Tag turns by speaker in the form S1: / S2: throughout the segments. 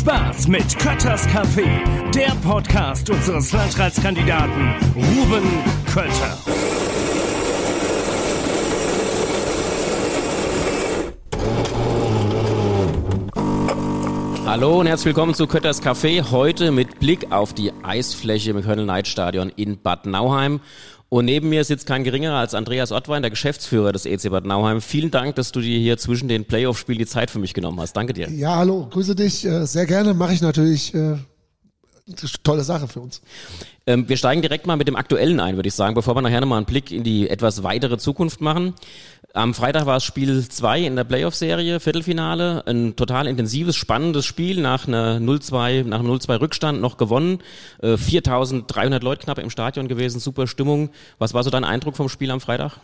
S1: Spaß mit Kötters Café, der Podcast unseres Landratskandidaten Ruben Kötter.
S2: Hallo und herzlich willkommen zu Kötters Café. Heute mit Blick auf die Eisfläche im Colonel Knight Stadion in Bad Nauheim. Und neben mir sitzt kein geringerer als Andreas Ottwein, der Geschäftsführer des EC Bad Nauheim. Vielen Dank, dass du dir hier zwischen den Playoff-Spielen die Zeit für mich genommen hast. Danke dir.
S3: Ja, hallo, grüße dich. Äh, sehr gerne, mache ich natürlich. Äh, tolle Sache für uns.
S2: Ähm, wir steigen direkt mal mit dem Aktuellen ein, würde ich sagen, bevor wir nachher nochmal einen Blick in die etwas weitere Zukunft machen. Am Freitag war es Spiel 2 in der Playoff-Serie, Viertelfinale. Ein total intensives, spannendes Spiel nach einer 0-2, nach einem 0-2 Rückstand noch gewonnen. Äh, 4300 Leute knapp im Stadion gewesen, super Stimmung. Was war so dein Eindruck vom Spiel am Freitag?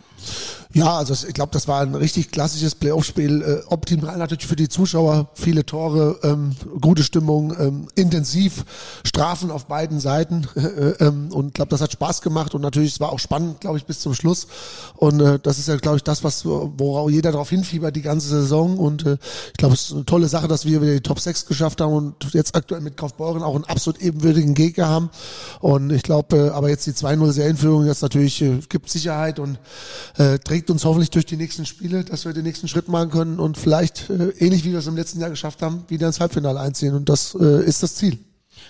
S3: Ja, also ich glaube, das war ein richtig klassisches Playoff-Spiel. Äh, optimal natürlich für die Zuschauer, viele Tore, ähm, gute Stimmung, ähm, intensiv, Strafen auf beiden Seiten. Äh, ähm, und ich glaube, das hat Spaß gemacht und natürlich, es war auch spannend, glaube ich, bis zum Schluss. Und äh, das ist ja, glaube ich, das, was worauf jeder darauf hinfiebert die ganze Saison. Und äh, ich glaube, es ist eine tolle Sache, dass wir wieder die Top 6 geschafft haben und jetzt aktuell mit Kaufbeuren auch einen absolut ebenwürdigen Gegner haben. Und ich glaube, äh, aber jetzt die 2-0 Serienführung, das natürlich äh, gibt Sicherheit und äh, trägt uns hoffentlich durch die nächsten Spiele, dass wir den nächsten Schritt machen können und vielleicht äh, ähnlich wie wir es im letzten Jahr geschafft haben, wieder ins Halbfinale einziehen. Und das äh, ist das Ziel.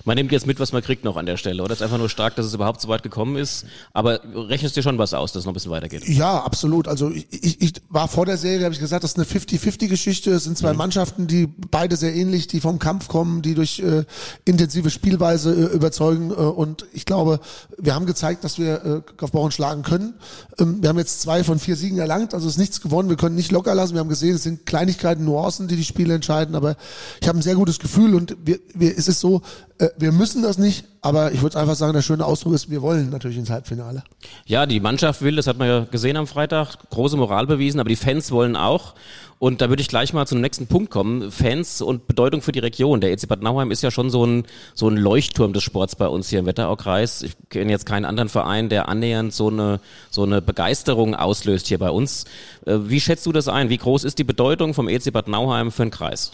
S2: Man nimmt jetzt mit, was man kriegt noch an der Stelle, oder? Es ist einfach nur stark, dass es überhaupt so weit gekommen ist. Aber rechnest dir schon was aus, dass es noch ein bisschen weitergeht?
S3: Ja, absolut. Also ich, ich, ich war vor der Serie, habe ich gesagt, das ist eine 50-50-Geschichte. Es sind zwei mhm. Mannschaften, die beide sehr ähnlich, die vom Kampf kommen, die durch äh, intensive Spielweise äh, überzeugen. Äh, und ich glaube, wir haben gezeigt, dass wir äh, Kaufbauern schlagen können. Ähm, wir haben jetzt zwei von vier Siegen erlangt, also es ist nichts gewonnen. Wir können nicht locker lassen. Wir haben gesehen, es sind Kleinigkeiten, Nuancen, die die Spiele entscheiden. Aber ich habe ein sehr gutes Gefühl und wir, wir, es ist so, äh, wir müssen das nicht, aber ich würde einfach sagen, der schöne Ausdruck ist, wir wollen natürlich ins Halbfinale.
S2: Ja, die Mannschaft will, das hat man ja gesehen am Freitag, große Moral bewiesen, aber die Fans wollen auch. Und da würde ich gleich mal zum nächsten Punkt kommen. Fans und Bedeutung für die Region. Der EC Bad Nauheim ist ja schon so ein, so ein Leuchtturm des Sports bei uns hier im Wetteraukreis. Ich kenne jetzt keinen anderen Verein, der annähernd so eine, so eine Begeisterung auslöst hier bei uns. Äh, wie schätzt du das ein? Wie groß ist die Bedeutung vom EC Bad Nauheim für den Kreis?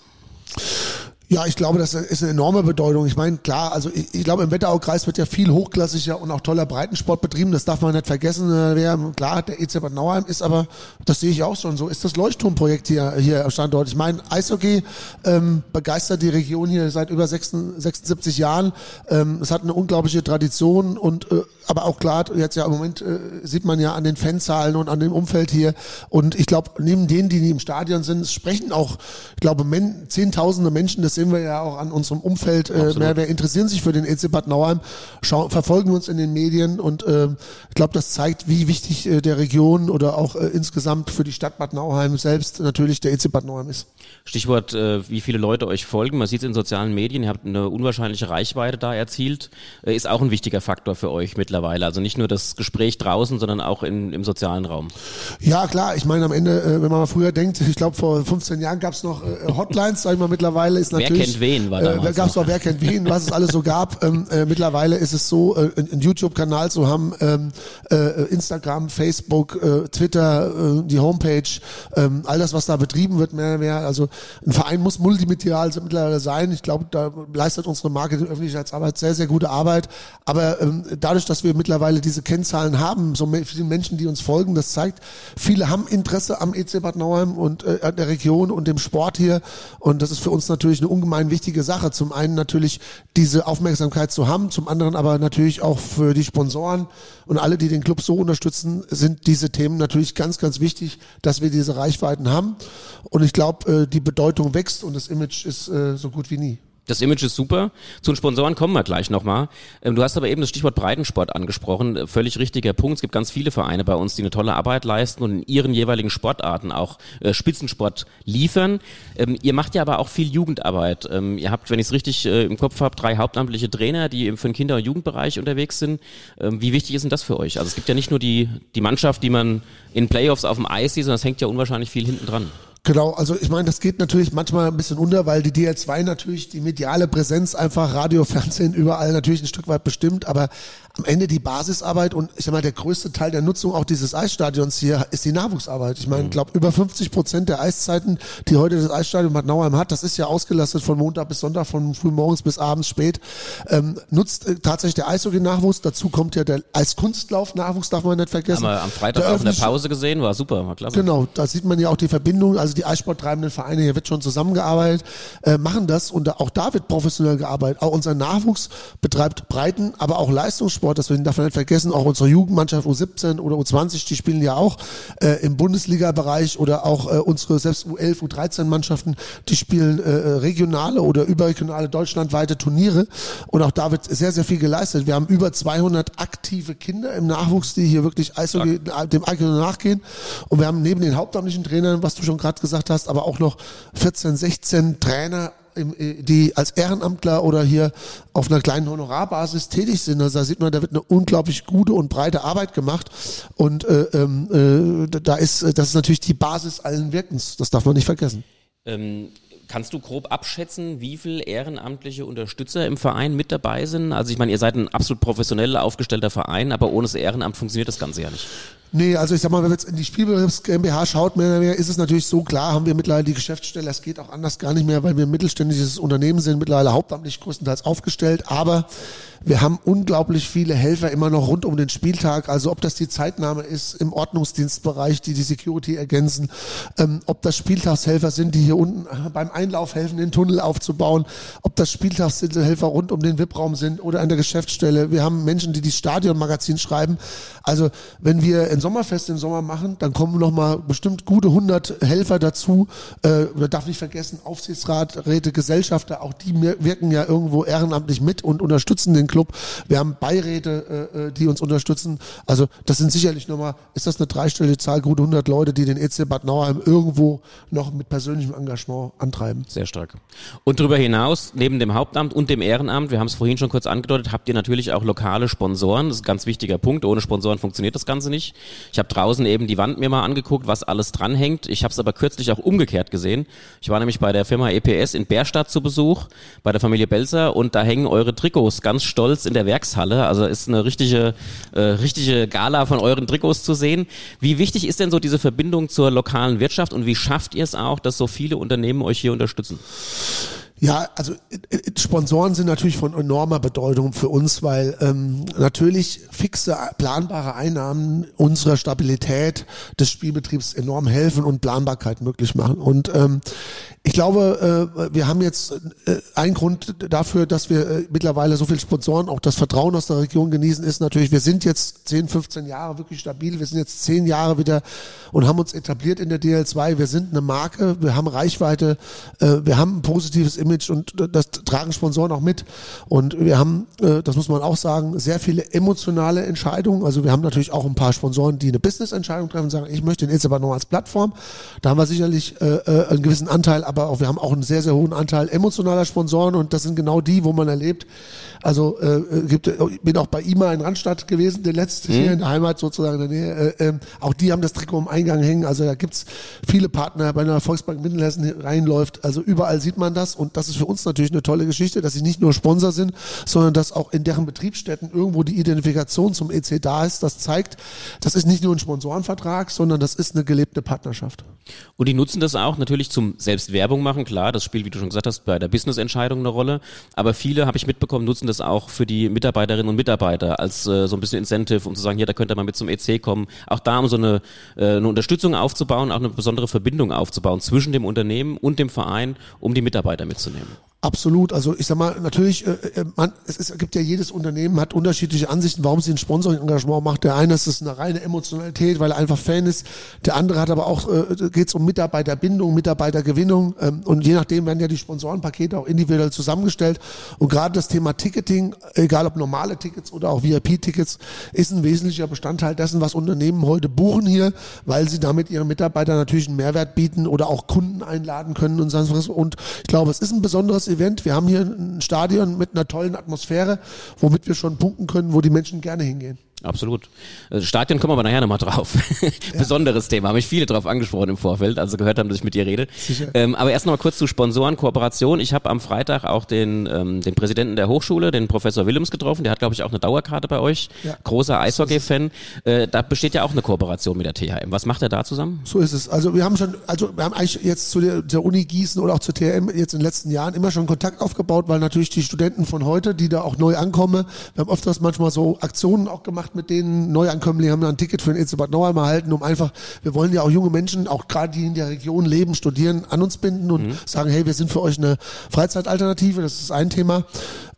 S3: Ja, ich glaube, das ist eine enorme Bedeutung. Ich meine, klar, also ich, ich glaube, im Wetteraukreis wird ja viel hochklassiger und auch toller Breitensport betrieben. Das darf man nicht vergessen. Äh, klar, der EZ Bad Nauheim ist aber, das sehe ich auch schon so, ist das Leuchtturmprojekt hier, hier am Standort. Ich meine, Eishockey ähm, begeistert die Region hier seit über 76 Jahren. Ähm, es hat eine unglaubliche Tradition und äh, aber auch klar, jetzt ja im Moment äh, sieht man ja an den Fanzahlen und an dem Umfeld hier. Und ich glaube, neben denen, die im Stadion sind, sprechen auch, ich glaube, Men Zehntausende Menschen, das sehen wir ja auch an unserem Umfeld, äh, mehr, wer interessieren sich für den EC Bad Nauheim, schauen, verfolgen uns in den Medien und äh, ich glaube, das zeigt, wie wichtig äh, der Region oder auch äh, insgesamt für die Stadt Bad Nauheim selbst natürlich der EC Bad Nauheim ist.
S2: Stichwort, äh, wie viele Leute euch folgen. Man sieht es in sozialen Medien, ihr habt eine unwahrscheinliche Reichweite da erzielt. Äh, ist auch ein wichtiger Faktor für euch mittlerweile. Also nicht nur das Gespräch draußen, sondern auch in, im sozialen Raum.
S3: Ja, klar. Ich meine, am Ende, äh, wenn man mal früher denkt, ich glaube, vor 15 Jahren gab es noch äh, Hotlines, sag ich mal, mittlerweile ist natürlich.
S2: Wer kennt wen, war damals.
S3: Äh, gab es noch, wer kennt wen, was es alles so gab. Ähm, äh, mittlerweile ist es so, äh, einen YouTube-Kanal zu haben, ähm, äh, Instagram, Facebook, äh, Twitter, äh, die Homepage, ähm, all das, was da betrieben wird, mehr, mehr. Also ein Verein muss multimedial mittlerweile sein. Ich glaube, da leistet unsere Marke die Öffentlichkeitsarbeit sehr, sehr gute Arbeit. Aber ähm, dadurch, dass wir mittlerweile diese Kennzahlen haben, so viele Menschen, die uns folgen, das zeigt, viele haben Interesse am EC Bad Nauheim und äh, der Region und dem Sport hier. Und das ist für uns natürlich eine ungemein wichtige Sache. Zum einen natürlich diese Aufmerksamkeit zu haben, zum anderen aber natürlich auch für die Sponsoren und alle, die den Club so unterstützen, sind diese Themen natürlich ganz, ganz wichtig, dass wir diese Reichweiten haben. Und ich glaube, äh, die Bedeutung wächst und das Image ist äh, so gut wie nie.
S2: Das Image ist super. Zu den Sponsoren kommen wir gleich nochmal. Ähm, du hast aber eben das Stichwort Breitensport angesprochen. Völlig richtiger Punkt. Es gibt ganz viele Vereine bei uns, die eine tolle Arbeit leisten und in ihren jeweiligen Sportarten auch äh, Spitzensport liefern. Ähm, ihr macht ja aber auch viel Jugendarbeit. Ähm, ihr habt, wenn ich es richtig äh, im Kopf habe, drei hauptamtliche Trainer, die für den Kinder- und Jugendbereich unterwegs sind. Wie wichtig ist denn das für euch? Also es gibt ja nicht nur die, die Mannschaft, die man in Playoffs auf dem Eis sieht, sondern es hängt ja unwahrscheinlich viel hinten dran.
S3: Genau, also ich meine, das geht natürlich manchmal ein bisschen unter, weil die DL2 natürlich die mediale Präsenz einfach Radio, Fernsehen überall natürlich ein Stück weit bestimmt, aber am Ende die Basisarbeit und ich sag mal, der größte Teil der Nutzung auch dieses Eisstadions hier ist die Nachwuchsarbeit. Ich meine, ich glaube, über 50 Prozent der Eiszeiten, die heute das Eisstadion Bad Nauheim hat, das ist ja ausgelastet von Montag bis Sonntag, von frühmorgens bis abends spät, ähm, nutzt äh, tatsächlich der Eishockey-Nachwuchs. Dazu kommt ja der Eiskunstlauf-Nachwuchs, darf man nicht vergessen.
S2: Haben wir am Freitag
S3: Der
S2: auch
S3: öffentliche-
S2: Pause gesehen, war super, war klasse.
S3: Genau, da sieht man ja auch die Verbindung. Also die Eissporttreibenden Vereine, hier wird schon zusammengearbeitet, äh, machen das und auch da wird professionell gearbeitet. Auch unser Nachwuchs betreibt Breiten, aber auch Leistungssport. Das wir man nicht vergessen. Auch unsere Jugendmannschaft U17 oder U20, die spielen ja auch äh, im Bundesliga-Bereich oder auch äh, unsere selbst U11, U13 Mannschaften, die spielen äh, regionale oder überregionale deutschlandweite Turniere und auch da wird sehr, sehr viel geleistet. Wir haben über 200 aktive Kinder im Nachwuchs, die hier wirklich Eishockey, dem Eishockey nachgehen und wir haben neben den hauptamtlichen Trainern, was du schon gerade gesagt hast, aber auch noch 14, 16 Trainer äh, die als Ehrenamtler oder hier auf einer kleinen Honorarbasis tätig sind. Also da sieht man, da wird eine unglaublich gute und breite Arbeit gemacht. Und äh, ähm, äh, da ist, äh, das ist natürlich die Basis allen Wirkens. Das darf man nicht vergessen.
S2: Ähm, kannst du grob abschätzen, wie viel ehrenamtliche Unterstützer im Verein mit dabei sind? Also ich meine, ihr seid ein absolut professionell aufgestellter Verein, aber ohne das Ehrenamt funktioniert das Ganze ja nicht.
S3: Nee, also ich sag mal, wenn man jetzt in die Spielbetriebs GmbH schaut, mehr oder weniger ist es natürlich so klar, haben wir mittlerweile die Geschäftsstelle, es geht auch anders gar nicht mehr, weil wir ein mittelständisches Unternehmen sind, mittlerweile hauptamtlich größtenteils aufgestellt, aber wir haben unglaublich viele Helfer immer noch rund um den Spieltag, also ob das die Zeitnahme ist im Ordnungsdienstbereich, die die Security ergänzen, ähm, ob das Spieltagshelfer sind, die hier unten beim Einlauf helfen, den Tunnel aufzubauen, ob das Spieltagshelfer rund um den VIP-Raum sind oder an der Geschäftsstelle. Wir haben Menschen, die die Stadionmagazin schreiben. Also wenn wir ein Sommerfest im Sommer machen, dann kommen noch mal bestimmt gute 100 Helfer dazu. Äh, darf nicht vergessen, Aufsichtsrat, Räte, Gesellschafter, auch die wirken ja irgendwo ehrenamtlich mit und unterstützen den Club. Wir haben Beiräte, äh, äh, die uns unterstützen. Also das sind sicherlich nochmal, ist das eine dreistellige Zahl, gute 100 Leute, die den EC Bad Nauheim irgendwo noch mit persönlichem Engagement antreiben.
S2: Sehr stark. Und darüber hinaus, neben dem Hauptamt und dem Ehrenamt, wir haben es vorhin schon kurz angedeutet, habt ihr natürlich auch lokale Sponsoren. Das ist ein ganz wichtiger Punkt. Ohne Sponsoren funktioniert das Ganze nicht. Ich habe draußen eben die Wand mir mal angeguckt, was alles dranhängt. Ich habe es aber kürzlich auch umgekehrt gesehen. Ich war nämlich bei der Firma EPS in Bärstadt zu Besuch, bei der Familie Belzer und da hängen eure Trikots ganz stolz in der Werkshalle. Also ist eine richtige, äh, richtige Gala von euren Trikots zu sehen. Wie wichtig ist denn so diese Verbindung zur lokalen Wirtschaft und wie schafft ihr es auch, dass so viele Unternehmen euch hier unterstützen?
S3: Ja, also äh, äh, Sponsoren sind natürlich von enormer Bedeutung für uns, weil ähm, natürlich fixe, planbare Einnahmen unserer Stabilität des Spielbetriebs enorm helfen und Planbarkeit möglich machen. Und ähm, ich glaube, äh, wir haben jetzt äh, ein Grund dafür, dass wir äh, mittlerweile so viel Sponsoren, auch das Vertrauen aus der Region genießen, ist natürlich, wir sind jetzt 10, 15 Jahre wirklich stabil. Wir sind jetzt 10 Jahre wieder und haben uns etabliert in der DL2. Wir sind eine Marke, wir haben Reichweite, wir haben ein positives Image und das tragen Sponsoren auch mit. Und wir haben, das muss man auch sagen, sehr viele emotionale Entscheidungen. Also wir haben natürlich auch ein paar Sponsoren, die eine Business-Entscheidung treffen und sagen, ich möchte den Instagram noch als Plattform. Da haben wir sicherlich einen gewissen Anteil, aber auch wir haben auch einen sehr, sehr hohen Anteil emotionaler Sponsoren und das sind genau die, wo man erlebt. Also äh, äh, gibt, ich bin auch bei IMA in Randstadt gewesen, der letzte hier in der Heimat sozusagen in der Nähe. Äh, ähm, auch die haben das Trikot im Eingang hängen. Also da gibt's viele Partner, bei einer Volksbank Mittelhessen reinläuft. Also überall sieht man das und das ist für uns natürlich eine tolle Geschichte, dass sie nicht nur Sponsor sind, sondern dass auch in deren Betriebsstätten irgendwo die Identifikation zum EC da ist. Das zeigt, das ist nicht nur ein Sponsorenvertrag, sondern das ist eine gelebte Partnerschaft.
S2: Und die nutzen das auch natürlich zum Selbstwerbung machen. Klar, das spielt, wie du schon gesagt hast, bei der Business-Entscheidung eine Rolle. Aber viele, habe ich mitbekommen, nutzen das auch für die Mitarbeiterinnen und Mitarbeiter als äh, so ein bisschen Incentive, um zu sagen, hier, da könnt ihr mal mit zum EC kommen. Auch da, um so eine, äh, eine Unterstützung aufzubauen, auch eine besondere Verbindung aufzubauen zwischen dem Unternehmen und dem Verein, um die Mitarbeiter mitzunehmen.
S3: Absolut. Also ich sag mal, natürlich, äh, äh, man, es, es gibt ja jedes Unternehmen hat unterschiedliche Ansichten, warum sie ein Sponsoring-Engagement macht. Der eine ist es eine reine Emotionalität, weil er einfach Fan ist. Der andere hat aber auch, äh, geht es um Mitarbeiterbindung, Mitarbeitergewinnung ähm, und je nachdem werden ja die Sponsorenpakete auch individuell zusammengestellt. Und gerade das Thema Ticketing, egal ob normale Tickets oder auch VIP-Tickets, ist ein wesentlicher Bestandteil dessen, was Unternehmen heute buchen hier, weil sie damit ihren Mitarbeitern natürlich einen Mehrwert bieten oder auch Kunden einladen können und sonst was. Und ich glaube, es ist ein besonderes Event. Wir haben hier ein Stadion mit einer tollen Atmosphäre, womit wir schon punkten können, wo die Menschen gerne hingehen.
S2: Absolut. Also Stadion kommen wir aber nachher nochmal drauf. Besonderes Thema, habe ich viele drauf angesprochen im Vorfeld, also gehört haben, dass ich mit dir rede. Ähm, aber erst noch mal kurz zu Sponsoren, Kooperation. Ich habe am Freitag auch den, ähm, den Präsidenten der Hochschule, den Professor Willems getroffen. Der hat, glaube ich, auch eine Dauerkarte bei euch.
S3: Ja.
S2: Großer Eishockey-Fan. Äh, da besteht ja auch eine Kooperation mit der THM. Was macht er da zusammen?
S3: So ist es. Also wir haben schon, also wir haben eigentlich jetzt zu der, der Uni Gießen oder auch zur TM jetzt in den letzten Jahren immer schon Kontakt aufgebaut, weil natürlich die Studenten von heute, die da auch neu ankommen, wir haben oft das manchmal so Aktionen auch gemacht mit denen. Neuankömmlinge, haben da ein Ticket für den EZ Bad Nauheim erhalten, um einfach, wir wollen ja auch junge Menschen, auch gerade die in der Region leben, studieren, an uns binden und sagen, hey, wir sind für euch eine Freizeitalternative, das ist ein Thema.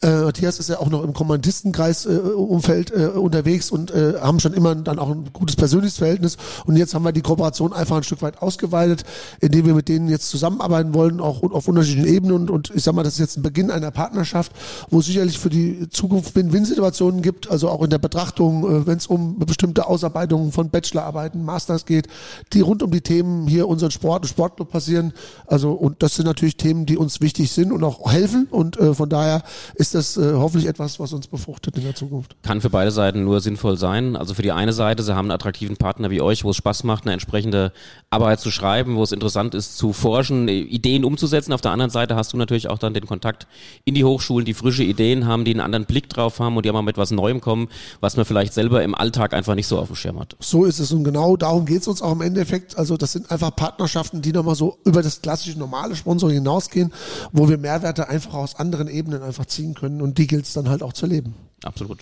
S3: Äh, Matthias ist ja auch noch im Kommandistenkreis äh, äh, unterwegs und äh, haben schon immer dann auch ein gutes persönliches Verhältnis. Und jetzt haben wir die Kooperation einfach ein Stück weit ausgeweitet, indem wir mit denen jetzt zusammenarbeiten wollen, auch auf unterschiedlichen Ebenen. Und, und ich sag mal, das ist jetzt ein Beginn einer Partnerschaft, wo es sicherlich für die Zukunft Win-Win-Situationen gibt, also auch in der Betrachtung, äh, wenn es um bestimmte Ausarbeitungen von Bachelorarbeiten, Masters geht, die rund um die Themen hier unseren Sport und Sportclub passieren. Also und das sind natürlich Themen, die uns wichtig sind und auch helfen. Und äh, von daher ist das äh, hoffentlich etwas, was uns befruchtet in der Zukunft.
S2: Kann für beide Seiten nur sinnvoll sein. Also für die eine Seite, sie haben einen attraktiven Partner wie euch, wo es Spaß macht, eine entsprechende Arbeit zu schreiben, wo es interessant ist zu forschen, Ideen umzusetzen. Auf der anderen Seite hast du natürlich auch dann den Kontakt in die Hochschulen, die frische Ideen haben, die einen anderen Blick drauf haben und die auch mal mit was Neuem kommen, was man vielleicht selber im Alltag einfach nicht so auf dem Schirm hat.
S3: So ist es und genau darum geht es uns auch im Endeffekt. Also das sind einfach Partnerschaften, die nochmal so über das klassische normale Sponsoring hinausgehen, wo wir Mehrwerte einfach aus anderen Ebenen einfach ziehen können und die gilt es dann halt auch zu leben.
S2: Absolut.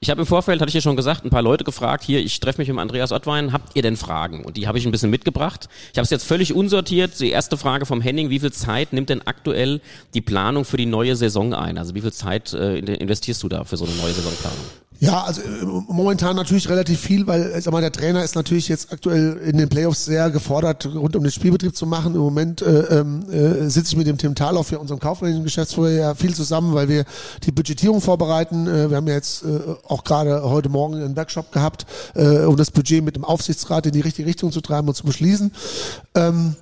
S2: Ich habe im Vorfeld, hatte ich ja schon gesagt, ein paar Leute gefragt, hier, ich treffe mich mit Andreas Ottwein, habt ihr denn Fragen? Und die habe ich ein bisschen mitgebracht. Ich habe es jetzt völlig unsortiert. Die erste Frage vom Henning, wie viel Zeit nimmt denn aktuell die Planung für die neue Saison ein? Also wie viel Zeit äh, investierst du da für so eine neue Saisonplanung?
S3: Ja, also äh, momentan natürlich relativ viel, weil äh, sag mal, der Trainer ist natürlich jetzt aktuell in den Playoffs sehr gefordert, rund um den Spielbetrieb zu machen. Im Moment äh, äh, sitze ich mit dem Tim Thalauf, hier unserem kaufmännischen Geschäftsführer, ja viel zusammen, weil wir die Budgetierung vorbereiten. Äh, wir haben ja jetzt äh, auch gerade heute Morgen einen Workshop gehabt, äh, um das Budget mit dem Aufsichtsrat in die richtige Richtung zu treiben und zu beschließen. Ähm,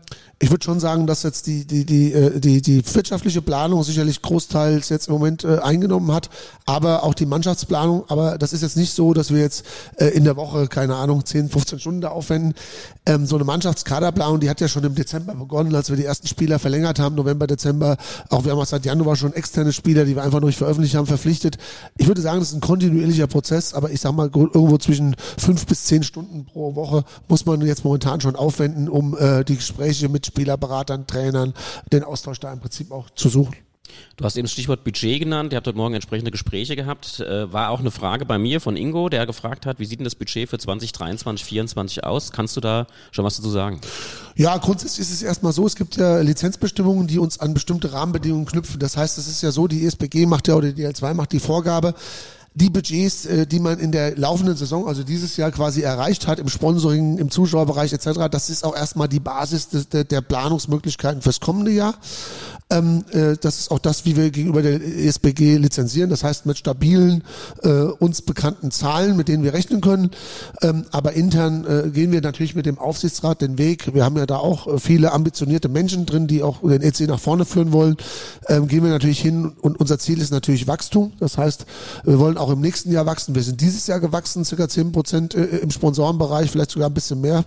S3: ich würde schon sagen, dass jetzt die, die, die, äh, die, die wirtschaftliche Planung sicherlich großteils jetzt im Moment äh, eingenommen hat, aber auch die Mannschaftsplanung. Aber das ist jetzt nicht so, dass wir jetzt äh, in der Woche, keine Ahnung, 10, 15 Stunden da aufwenden. Ähm, so eine Mannschaftskaderplanung, die hat ja schon im Dezember begonnen, als wir die ersten Spieler verlängert haben, November, Dezember. Auch wir haben auch seit Januar schon externe Spieler, die wir einfach noch nicht veröffentlicht haben, verpflichtet. Ich würde sagen, das ist ein kontinuierlicher Prozess, aber ich sag mal, irgendwo zwischen fünf bis zehn Stunden pro Woche muss man jetzt momentan schon aufwenden, um äh, die Gespräche mit Spielerberatern, Trainern, den Austausch da im Prinzip auch zu suchen.
S2: Du hast eben das Stichwort Budget genannt. Ihr habt heute Morgen entsprechende Gespräche gehabt. Äh, war auch eine Frage bei mir von Ingo, der gefragt hat, wie sieht denn das Budget für 2023, 2024 aus? Kannst du da schon was dazu sagen?
S3: Ja, grundsätzlich ist es erstmal so, es gibt ja Lizenzbestimmungen, die uns an bestimmte Rahmenbedingungen knüpfen. Das heißt, es ist ja so, die ESBG macht ja oder die L2 macht die Vorgabe, die Budgets, äh, die man in der laufenden Saison, also dieses Jahr quasi erreicht hat, im Sponsoring, im Zuschauerbereich etc., das ist auch erstmal die Basis des, der, Planungsmöglichkeiten fürs kommende Jahr. Ähm, äh, das ist auch das, wie wir gegenüber der ESBG lizenzieren. Das heißt mit stabilen, äh, uns bekannten Zahlen, mit denen wir rechnen können. Ähm, aber intern äh, gehen wir natürlich mit dem Aufsichtsrat den Weg. Wir haben ja da auch äh, viele ambitionierte Menschen drin, die auch den EC nach vorne führen wollen. Ähm, gehen wir natürlich hin und unser Ziel ist natürlich Wachstum. Das heißt, wir wollen auch im nächsten Jahr wachsen. Wir sind dieses Jahr gewachsen, circa 10 Prozent äh, im Sponsorenbereich, vielleicht sogar ein bisschen mehr.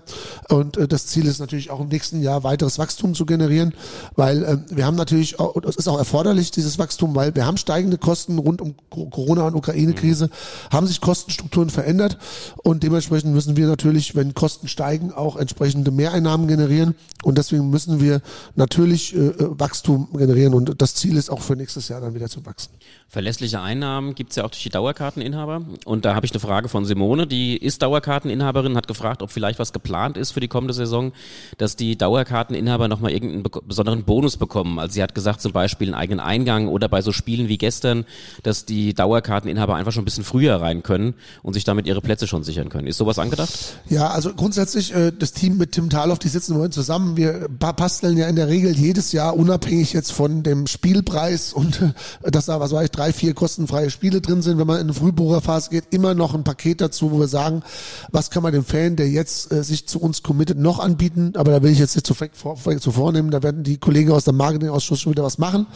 S3: Und äh, das Ziel ist natürlich auch im nächsten Jahr weiteres Wachstum zu generieren, weil äh, wir haben natürlich, auch, es ist auch erforderlich, dieses Wachstum, weil wir haben steigende Kosten rund um Corona und Ukraine-Krise, haben sich Kostenstrukturen verändert und dementsprechend müssen wir natürlich, wenn Kosten steigen, auch entsprechende Mehreinnahmen generieren und deswegen müssen wir natürlich äh, Wachstum generieren und das Ziel ist auch für nächstes Jahr dann wieder zu wachsen.
S2: Verlässliche Einnahmen gibt's ja auch durch die Dauerkarteninhaber. Und da habe ich eine Frage von Simone, die ist Dauerkarteninhaberin, hat gefragt, ob vielleicht was geplant ist für die kommende Saison, dass die Dauerkarteninhaber nochmal irgendeinen be besonderen Bonus bekommen. Also sie hat gesagt, zum Beispiel einen eigenen Eingang oder bei so Spielen wie gestern, dass die Dauerkarteninhaber einfach schon ein bisschen früher rein können und sich damit ihre Plätze schon sichern können. Ist sowas angedacht?
S3: Ja, also grundsätzlich äh, das Team mit Tim Taloff, die sitzen heute zusammen. Wir basteln ja in der Regel jedes Jahr unabhängig jetzt von dem Spielpreis und äh, dass da was weiß ich, drei, vier kostenfreie Spiele drin sind, wenn man in eine Frühbucherphase geht, immer noch ein Paket dazu, wo wir sagen, was kann man dem Fan, der jetzt äh, sich zu uns committet, noch anbieten. Aber da will ich jetzt nicht zu, vor, zu vornehmen, da werden die Kollegen aus dem Marketingausschuss schon wieder was machen.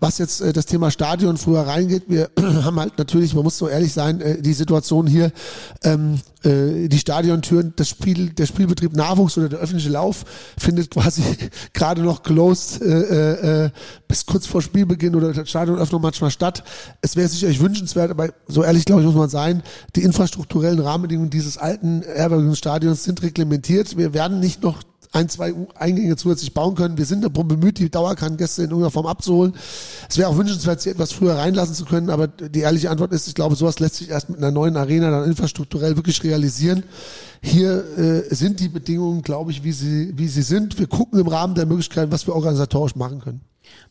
S3: Was jetzt äh, das Thema Stadion früher reingeht, wir haben halt natürlich, man muss so ehrlich sein, äh, die Situation hier, ähm, äh, die Stadiontüren, das Spiel, der Spielbetrieb Nachwuchs oder der öffentliche Lauf findet quasi gerade noch closed äh, äh, bis kurz vor Spielbeginn oder der Stadionöffnung manchmal statt. Es wäre sicherlich wünschenswert, aber so ehrlich glaube ich muss man sein, die infrastrukturellen Rahmenbedingungen dieses alten ehrwürdigen Stadions sind reglementiert. Wir werden nicht noch ein, zwei Eingänge zusätzlich bauen können. Wir sind darum bemüht, die Dauerkartengäste in irgendeiner Form abzuholen. Es wäre auch wünschenswert, sie etwas früher reinlassen zu können, aber die ehrliche Antwort ist, ich glaube, sowas lässt sich erst mit einer neuen Arena dann infrastrukturell wirklich realisieren. Hier äh, sind die Bedingungen, glaube ich, wie sie, wie sie sind. Wir gucken im Rahmen der Möglichkeiten, was wir organisatorisch machen können.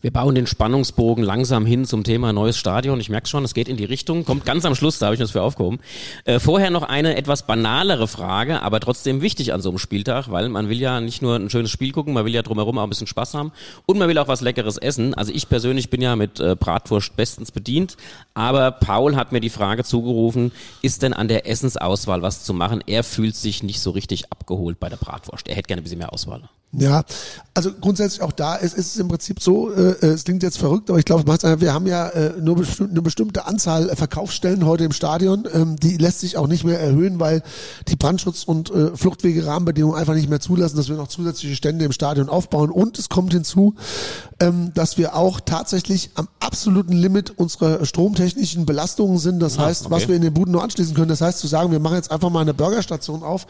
S2: Wir bauen den Spannungsbogen langsam hin zum Thema neues Stadion. Ich merke schon, es geht in die Richtung. Kommt ganz am Schluss, da habe ich das für aufgehoben. Äh, vorher noch eine etwas banalere Frage, aber trotzdem wichtig an so einem Spieltag, weil man will ja nicht nur ein schönes Spiel gucken, man will ja drumherum auch ein bisschen Spaß haben und man will auch was Leckeres essen. Also ich persönlich bin ja mit äh, Bratwurst bestens bedient, aber Paul hat mir die Frage zugerufen, ist denn an der Essensauswahl was zu machen? Er fühlt sich nicht so richtig abgeholt bei der Bratwurst. Er hätte gerne ein bisschen mehr Auswahl.
S3: Ja, also grundsätzlich auch da ist, ist es im Prinzip so, äh, äh es klingt jetzt verrückt, aber ich glaube, wir haben ja äh, nur bestimmt, eine bestimmte Anzahl Verkaufsstellen heute im Stadion. Ähm, die lässt sich auch nicht mehr erhöhen, weil die Brandschutz- und äh, Fluchtwege-Rahmenbedingungen einfach nicht mehr zulassen, dass wir noch zusätzliche Stände im Stadion aufbauen. Und es kommt hinzu, ähm, dass wir auch tatsächlich am absoluten Limit unserer stromtechnischen Belastungen sind. Das ah, heißt, okay. was wir in den Buden nur anschließen können. Das heißt, zu sagen, wir machen jetzt einfach mal eine Burgerstation auf,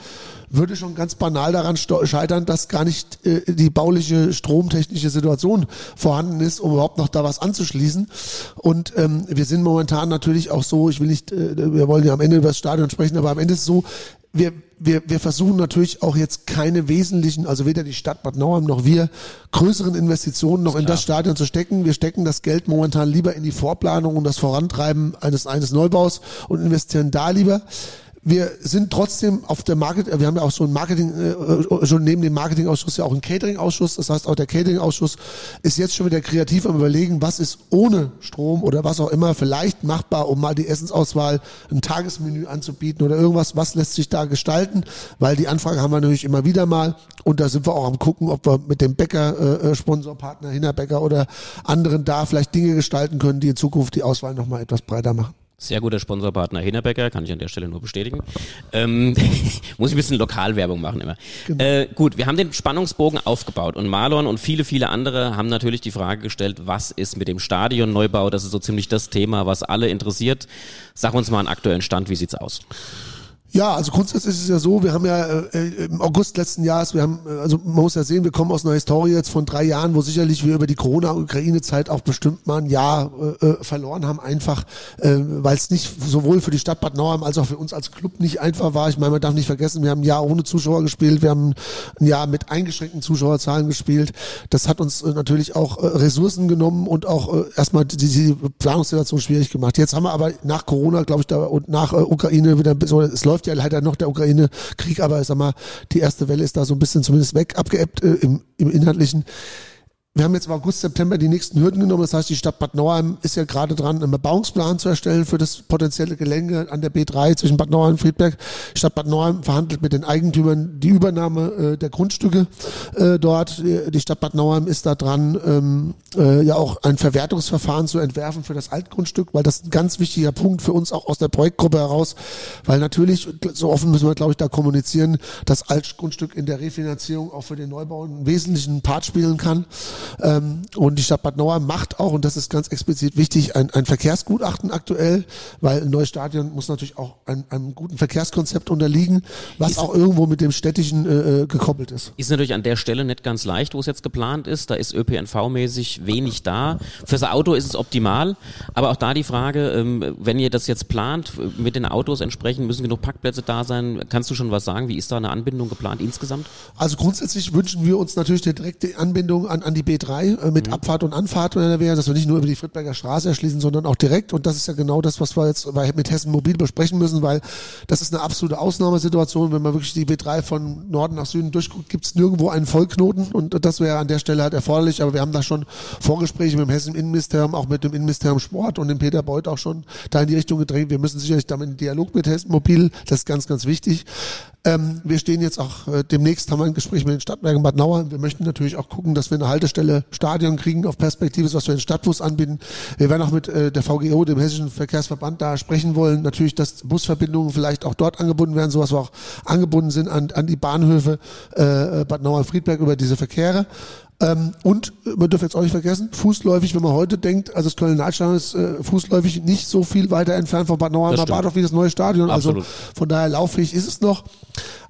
S3: würde schon ganz banal daran scheitern, dass gar nicht äh, die bauliche, stromtechnische Situation vorhanden ist, um überhaupt noch da was anzuschließen. Und ähm, wir sind momentan natürlich auch so, ich will nicht, äh, wir wollen ja am Ende über das Stadion sprechen, aber am Ende ist es so, wir, wir, wir versuchen natürlich auch jetzt keine wesentlichen, also weder die Stadt Bad Nauheim noch wir, größeren Investitionen noch in das Stadion zu stecken. Wir stecken das Geld momentan lieber in die Vorplanung und das Vorantreiben eines, eines Neubaus und investieren da lieber wir sind trotzdem auf der Market, wir haben ja auch so ein Marketing, äh, schon neben dem Marketingausschuss ja auch einen Catering-Ausschuss. Das heißt, auch der Catering-Ausschuss ist jetzt schon wieder kreativ am überlegen, was ist ohne Strom oder was auch immer vielleicht machbar, um mal die Essensauswahl, ein Tagesmenü anzubieten oder irgendwas, was lässt sich da gestalten, weil die Anfrage haben wir natürlich immer wieder mal und da sind wir auch am gucken, ob wir mit dem Bäcker, äh, Sponsorpartner, Hinterbäcker oder anderen da vielleicht Dinge gestalten können, die in Zukunft die Auswahl nochmal etwas breiter machen.
S2: Sehr guter Sponsorpartner Hinterbecker, kann ich an der Stelle nur bestätigen. Ähm, muss ich ein bisschen Lokalwerbung machen immer. Genau. Äh, gut, wir haben den Spannungsbogen aufgebaut und Marlon und viele, viele andere haben natürlich die Frage gestellt, was ist mit dem Stadionneubau? Das ist so ziemlich das Thema, was alle interessiert. Sag uns mal einen aktuellen Stand, wie sieht's aus?
S3: Ja, also grundsätzlich ist es ja so, wir haben ja äh, im August letzten Jahres, wir haben, äh, also man muss ja sehen, wir kommen aus einer Historie jetzt von drei Jahren, wo sicherlich wir über die Corona-Ukraine-Zeit auch bestimmt mal ein Jahr äh, äh verloren haben, einfach äh, weil es nicht sowohl für die Stadt Bad Nauheim als auch für uns als Club nicht einfach war. Ich meine, man darf nicht vergessen, wir haben ein Jahr ohne Zuschauer gespielt, wir haben ein Jahr mit eingeschränkten Zuschauerzahlen gespielt. Das hat uns äh, natürlich auch äh, Ressourcen genommen und auch äh, erstmal die, die Planungssituation schwierig gemacht. Jetzt haben wir aber nach Corona, glaube ich, da und nach äh, Ukraine wieder, so, es läuft läuft ja leider noch der Ukraine-Krieg, aber ich sag mal, die erste Welle ist da so ein bisschen zumindest weg, abgeebbt äh, im, im Inhaltlichen. Wir haben jetzt im August, September die nächsten Hürden genommen. Das heißt, die Stadt Bad Nauheim ist ja gerade dran, einen Bebauungsplan zu erstellen für das potenzielle Gelände an der B3 zwischen Bad Nauheim und Friedberg. Die Stadt Bad Nauheim verhandelt mit den Eigentümern die Übernahme äh, der Grundstücke äh, dort. Die Stadt Bad Nauheim ist da dran, ähm, äh, ja auch ein Verwertungsverfahren zu entwerfen für das Altgrundstück, weil das ein ganz wichtiger Punkt für uns auch aus der Projektgruppe heraus, weil natürlich, so offen müssen wir, glaube ich, da kommunizieren, das Altgrundstück in der Refinanzierung auch für den Neubau einen wesentlichen Part spielen kann. Ähm, und die Stadt Bad Nauheim macht auch, und das ist ganz explizit wichtig, ein, ein Verkehrsgutachten aktuell, weil ein neues Stadion muss natürlich auch ein, einem guten Verkehrskonzept unterliegen, was ist, auch irgendwo mit dem städtischen äh, äh, gekoppelt ist.
S2: Ist natürlich an der Stelle nicht ganz leicht, wo es jetzt geplant ist. Da ist ÖPNV-mäßig wenig da. Fürs Auto ist es optimal, aber auch da die Frage, ähm, wenn ihr das jetzt plant, mit den Autos entsprechend, müssen genug Parkplätze da sein. Kannst du schon was sagen? Wie ist da eine Anbindung geplant insgesamt?
S3: Also grundsätzlich wünschen wir uns natürlich eine direkte Anbindung an, an die B3 äh, mit mhm. Abfahrt und Anfahrt, wenn wäre, dass wir nicht nur über die Friedberger Straße erschließen, sondern auch direkt. Und das ist ja genau das, was wir jetzt mit Hessen Mobil besprechen müssen, weil das ist eine absolute Ausnahmesituation. Wenn man wirklich die B3 von Norden nach Süden durchguckt, gibt es nirgendwo einen Vollknoten und das wäre an der Stelle halt erforderlich. Aber wir haben da schon Vorgespräche mit dem Hessen Innenministerium, auch mit dem Innenministerium Sport und dem Peter Beuth auch schon da in die Richtung gedreht. Wir müssen sicherlich damit in Dialog mit Hessen Mobil, das ist ganz, ganz wichtig. Ähm, wir stehen jetzt auch äh, demnächst haben wir ein Gespräch mit den Stadtwerken Bad Nauer. Wir möchten natürlich auch gucken, dass wir eine Haltestelle Stelle Stadion kriegen auf Perspektive, was wir den Stadtbus anbieten. Wir werden auch mit äh, der VGO, dem Hessischen Verkehrsverband, da sprechen wollen. Natürlich, dass Busverbindungen vielleicht auch dort angebunden werden, so was wir auch angebunden sind an, an die Bahnhöfe äh, Bad Nauer-Friedberg über diese Verkehre. Ähm, und man dürfen jetzt auch nicht vergessen, fußläufig, wenn man heute denkt, also das Köln Nordstadion ist äh, fußläufig nicht so viel weiter entfernt von Bad Nauheim Bad wie das neue Stadion. Also Absolut. Also von daher lauffähig ist es noch.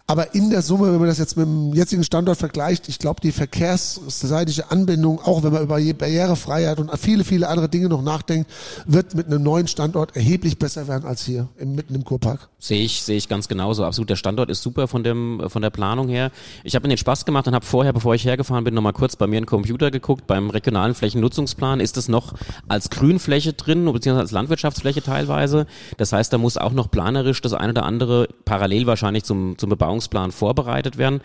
S3: Aber in der Summe, wenn man das jetzt mit dem jetzigen Standort vergleicht, ich glaube, die verkehrsseitige Anbindung, auch wenn man über Barrierefreiheit und viele, viele andere Dinge noch nachdenkt, wird mit einem neuen Standort erheblich besser werden als hier mitten im Kurpark.
S2: Sehe ich, sehe ich ganz genauso. Absolut. Der Standort ist super von dem, von der Planung her. Ich habe mir den Spaß gemacht und habe vorher, bevor ich hergefahren bin, nochmal kurz bei mir in den Computer geguckt. Beim regionalen Flächennutzungsplan ist es noch als Grünfläche drin, beziehungsweise als Landwirtschaftsfläche teilweise. Das heißt, da muss auch noch planerisch das eine oder andere parallel wahrscheinlich zum, zum Bebauungs Planungsplan vorbereitet werden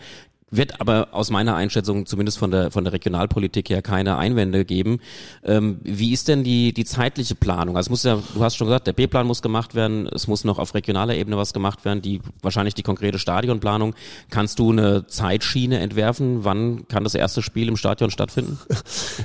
S2: wird aber aus meiner Einschätzung zumindest von der von der Regionalpolitik her keine Einwände geben. Ähm, wie ist denn die die zeitliche Planung? Also muss ja, du hast schon gesagt, der B-Plan muss gemacht werden. Es muss noch auf regionaler Ebene was gemacht werden. Die wahrscheinlich die konkrete Stadionplanung. Kannst du eine Zeitschiene entwerfen? Wann kann das erste Spiel im Stadion stattfinden?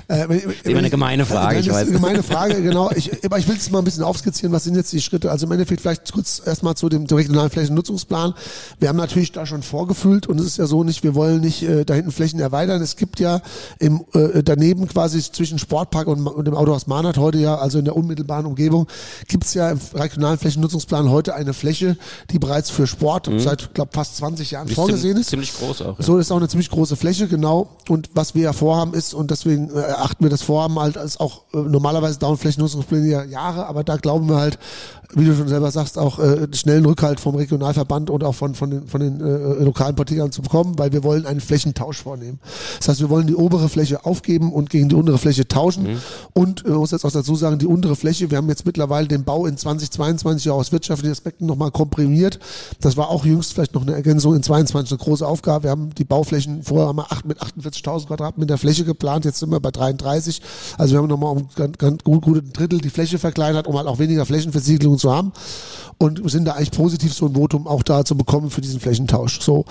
S2: Äh, das ist immer eine gemeine Frage.
S3: ich weiß. Eine gemeine Frage, genau. Ich, aber ich will es mal ein bisschen aufskizzieren. Was sind jetzt die Schritte? Also im Endeffekt vielleicht kurz erstmal zu dem, dem regionalen Flächennutzungsplan. Wir haben natürlich da schon vorgefühlt und es ist ja so nicht. Wir wollen nicht äh, da hinten Flächen erweitern. Es gibt ja im, äh, daneben quasi zwischen Sportpark und, und dem Autohaus Mahnert heute ja, also in der unmittelbaren Umgebung, gibt es ja im regionalen Flächennutzungsplan heute eine Fläche, die bereits für Sport mhm. seit, glaube fast 20 Jahren ist vorgesehen ist.
S2: Ziemlich groß auch.
S3: Ja. So ist auch eine ziemlich große Fläche, genau. Und was wir ja vorhaben ist, und deswegen äh, erachten wir das Vorhaben halt als auch äh, normalerweise dauern Flächennutzungspläne ja Jahre, aber da glauben wir halt, wie du schon selber sagst, auch äh, schnellen Rückhalt vom Regionalverband und auch von, von den, von den äh, lokalen Partikern zu bekommen, weil wir wollen einen Flächentausch vornehmen. Das heißt, wir wollen die obere Fläche aufgeben und gegen die untere Fläche tauschen. Mhm. Und äh, muss jetzt auch dazu sagen, die untere Fläche, wir haben jetzt mittlerweile den Bau in 2022 auch aus wirtschaftlichen Aspekten nochmal komprimiert. Das war auch jüngst vielleicht noch eine Ergänzung in 22 eine große Aufgabe. Wir haben die Bauflächen vorher haben wir 8 mit 48.000 Quadratmeter Fläche geplant, jetzt sind wir bei 33. Also wir haben nochmal um ganz, ganz gut, gut ein Drittel die Fläche verkleinert, um halt auch weniger Flächenversiegelung zu haben und sind da eigentlich positiv so ein Votum auch da zu bekommen für diesen Flächentausch. So,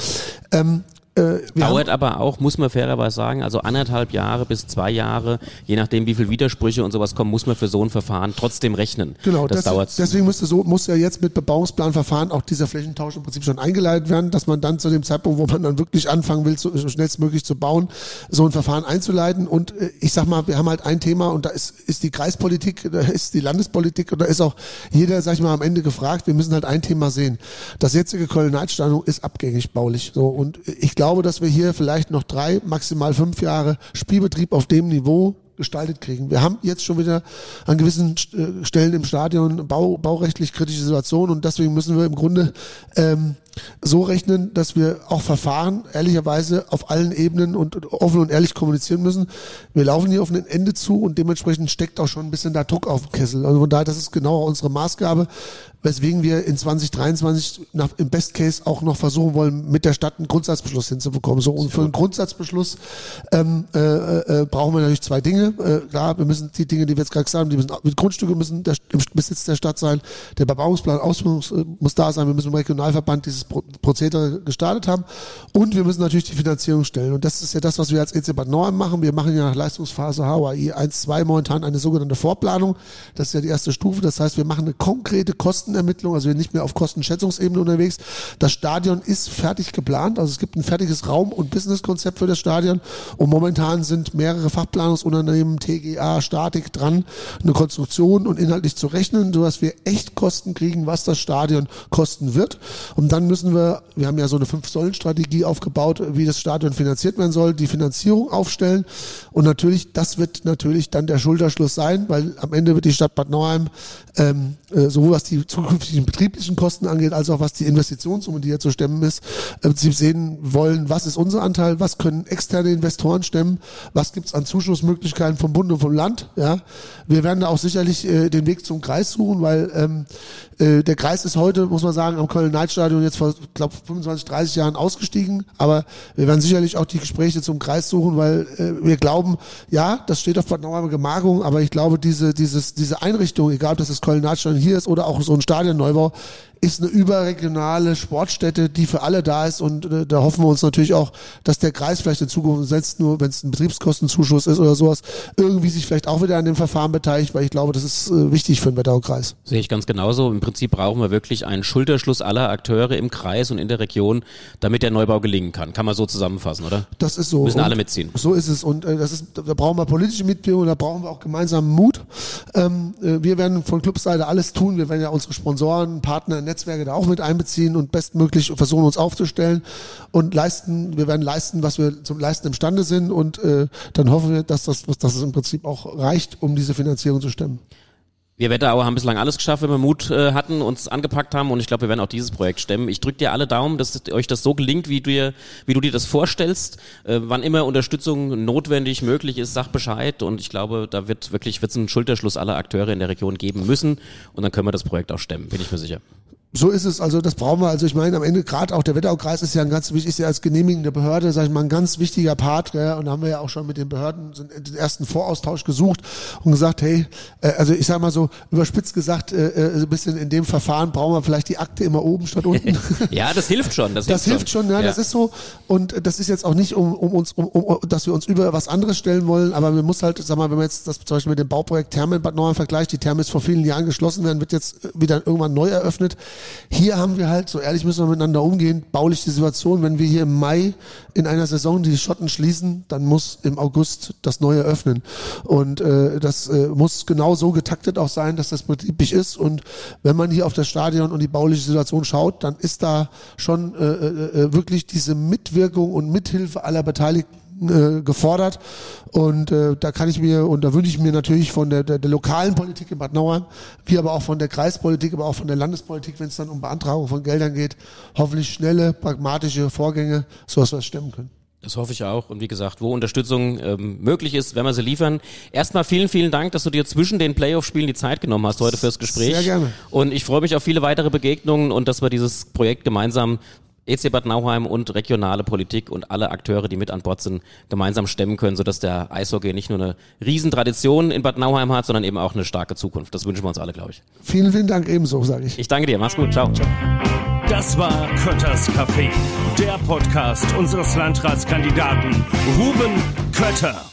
S3: ähm,
S2: äh, Dauert aber auch, muss man fairerweise sagen, also anderthalb Jahre bis zwei Jahre, je nachdem wie viel Widersprüche und sowas kommen, muss man für so ein Verfahren trotzdem rechnen.
S3: Genau, das, das dauert. Deswegen müsste so, muss ja jetzt mit Bebauungsplanverfahren auch dieser Flächentausch im Prinzip schon eingeleitet werden, dass man dann zu dem Zeitpunkt, wo man dann wirklich anfangen will, so, schnellstmöglich zu bauen, so ein Verfahren einzuleiten. Und äh, ich sag mal, wir haben halt ein Thema und da ist, ist die Kreispolitik, da ist die Landespolitik und da ist auch jeder, sag ich mal, am Ende gefragt. Wir müssen halt ein Thema sehen. Das jetzige Köln-Neidstadion ist abgängig baulich. So, und ich glaube, dass wir hier vielleicht noch drei, maximal fünf Jahre Spielbetrieb auf dem Niveau gestaltet kriegen. Wir haben jetzt schon wieder an gewissen äh, Stellen im Stadion bau, baurechtlich kritische Situationen und deswegen müssen wir im Grunde ähm, so rechnen, dass wir auch Verfahren ehrlicherweise auf allen Ebenen und offen und ehrlich kommunizieren müssen. Wir laufen hier auf ein Ende zu und dementsprechend steckt auch schon ein bisschen da Druck auf dem Kessel. Also von daher, das ist genau unsere Maßgabe, weswegen wir in 2023 nach, im Best Case auch noch versuchen wollen, mit der Stadt einen Grundsatzbeschluss hinzubekommen. So, und für einen Grundsatzbeschluss ähm, äh, äh, brauchen wir natürlich zwei Dinge. Äh, klar, wir müssen die Dinge, die wir jetzt gerade gesagt haben, die müssen, die Grundstücke müssen der, im Besitz der Stadt sein, der Bebauungsplan Ausführungs, äh, muss da sein, wir müssen im Regionalverband dieses Prozedere gestartet haben und wir müssen natürlich die Finanzierung stellen. Und das ist ja das, was wir als EC Bad machen. Wir machen ja nach Leistungsphase HOI 1, 2 momentan eine sogenannte Vorplanung. Das ist ja die erste Stufe. Das heißt, wir machen eine konkrete Kosten Kostenermittlung, also wir sind nicht mehr auf Kostenschätzungsebene unterwegs. Das Stadion ist fertig geplant, also es gibt ein fertiges Raum- und Businesskonzept für das Stadion und momentan sind mehrere Fachplanungsunternehmen, TGA, Statik dran, eine Konstruktion und inhaltlich zu rechnen, sodass wir echt Kosten kriegen, was das Stadion kosten wird. Und dann müssen wir, wir haben ja so eine Fünf-Säulen-Strategie aufgebaut, wie das Stadion finanziert werden soll, die Finanzierung aufstellen und natürlich, das wird natürlich dann der Schulterschluss sein, weil am Ende wird die Stadt Bad Nauheim ähm, äh, sowohl was die zukünftigen betrieblichen Kosten angeht, als auch was die Investitionssumme, die hier zu stemmen ist, im Prinzip sehen wollen, was ist unser Anteil, was können externe Investoren stemmen, was gibt's an Zuschussmöglichkeiten vom Bund und vom Land. Ja, Wir werden da auch sicherlich äh, den Weg zum Kreis suchen, weil ähm, äh, der Kreis ist heute, muss man sagen, am Köln-Neidstadion jetzt vor, glaube 25, 30 Jahren ausgestiegen, aber wir werden sicherlich auch die Gespräche zum Kreis suchen, weil äh, wir glauben, ja, das steht auf Bad Nauheim Gemarkung, aber ich glaube, diese, dieses, diese Einrichtung, egal ob das das Köln-Neidstadion hier ist oder auch so ein Stadionneubau, ist eine überregionale Sportstätte, die für alle da ist und äh, da hoffen wir uns natürlich auch, dass der Kreis vielleicht in Zukunft, selbst nur wenn es ein Betriebskostenzuschuss ist oder sowas, irgendwie sich vielleicht auch wieder an dem Verfahren beteiligt, weil ich glaube, das ist äh, wichtig für den Wetteraukreis.
S2: Sehe ich ganz genauso. Im Prinzip brauchen wir wirklich einen Schulterschluss aller Akteure im Kreis und in der Region, damit der Neubau gelingen kann. Kann man so zusammenfassen, oder?
S3: Das ist so.
S2: Müssen alle mitziehen.
S3: So ist es und äh, das ist, da brauchen wir politische Mitwirkung, da brauchen wir auch gemeinsamen Mut. Ähm, äh, wir werden von Clubseite alles tun. Wir werden ja unsere Sponsoren, Partner, Netzwerke da auch mit einbeziehen und bestmöglich versuchen uns aufzustellen und leisten. Wir werden leisten, was wir zum Leisten imstande sind und äh, dann hoffen wir, dass das, dass das im Prinzip auch reicht, um diese Finanzierung zu stemmen.
S2: Wir Wetterauer haben bislang alles geschafft, wenn wir Mut äh, hatten, uns angepackt haben und ich glaube, wir werden auch dieses Projekt stemmen. Ich drücke dir alle Daumen, dass euch das so gelingt, wie du, dir, wie du dir das vorstellst. Äh, wann immer Unterstützung notwendig, möglich ist, sag Bescheid und ich glaube, da wird wirklich wird's einen Schulterschluss aller Akteure in der Region geben müssen und dann können wir das Projekt auch stemmen, bin ich mir sicher.
S3: So ist es, also das brauchen wir. Also ich meine, am Ende gerade auch der Wetteraukreis ist ja ein ganz wichtig, ist ja als genehmigende Behörde, sag ich mal, ein ganz wichtiger Part. Gell? Und da haben wir ja auch schon mit den Behörden so den ersten Voraustausch gesucht und gesagt, hey, äh, also ich sag mal so überspitzt gesagt, äh, äh, ein bisschen in dem Verfahren brauchen wir vielleicht die Akte immer oben statt unten.
S2: ja, das hilft schon. Das,
S3: das hilft schon, ja, ja, das ist so. Und das ist jetzt auch nicht, um, um uns, um, um, dass wir uns über was anderes stellen wollen, aber wir muss halt, sag mal, wenn man jetzt das zum Beispiel mit dem Bauprojekt Therme in Bad Nauheim vergleicht, die Therme ist vor vielen Jahren geschlossen werden, wird jetzt wieder irgendwann neu eröffnet. Hier haben wir halt, so ehrlich müssen wir miteinander umgehen, baulich die Situation, wenn wir hier im Mai in einer Saison die Schotten schließen, dann muss im August das Neue öffnen. Und äh, das äh, muss genau so getaktet auch sein, dass das betrieblich ist. Und wenn man hier auf das Stadion und die bauliche Situation schaut, dann ist da schon äh, äh, äh wirklich diese Mitwirkung und Mithilfe aller Beteiligten äh, gefordert. Und äh, da kann ich mir, und da wünsche ich mir natürlich von der, der, der lokalen Politik in Bad Nauheim, wie aber auch von der Kreispolitik, aber auch von der Landespolitik, wenn es dann um Beantragung von Geldern geht, hoffentlich schnelle, pragmatische Vorgänge, sodass wir es stemmen können.
S2: Das hoffe ich auch. Und wie gesagt, wo Unterstützung ähm, möglich ist, werden wir sie liefern. Erstmal vielen, vielen Dank, dass du dir zwischen den Playoff-Spielen die Zeit genommen hast heute fürs Gespräch.
S3: Sehr gerne.
S2: Und ich freue mich auf viele weitere Begegnungen und dass wir dieses Projekt gemeinsam EC Bad Nauheim und regionale Politik und alle Akteure, die mit an Bord sind, gemeinsam stemmen können, sodass der Eishockey nicht nur eine Riesentradition in Bad Nauheim hat, sondern eben auch eine starke Zukunft. Das wünschen wir uns alle, glaube ich.
S3: Vielen, vielen Dank ebenso, sage ich.
S2: Ich danke dir. Mach's gut. Ciao. Ciao.
S1: Das war Kötters Café, der Podcast unseres Landratskandidaten Ruben Kötter.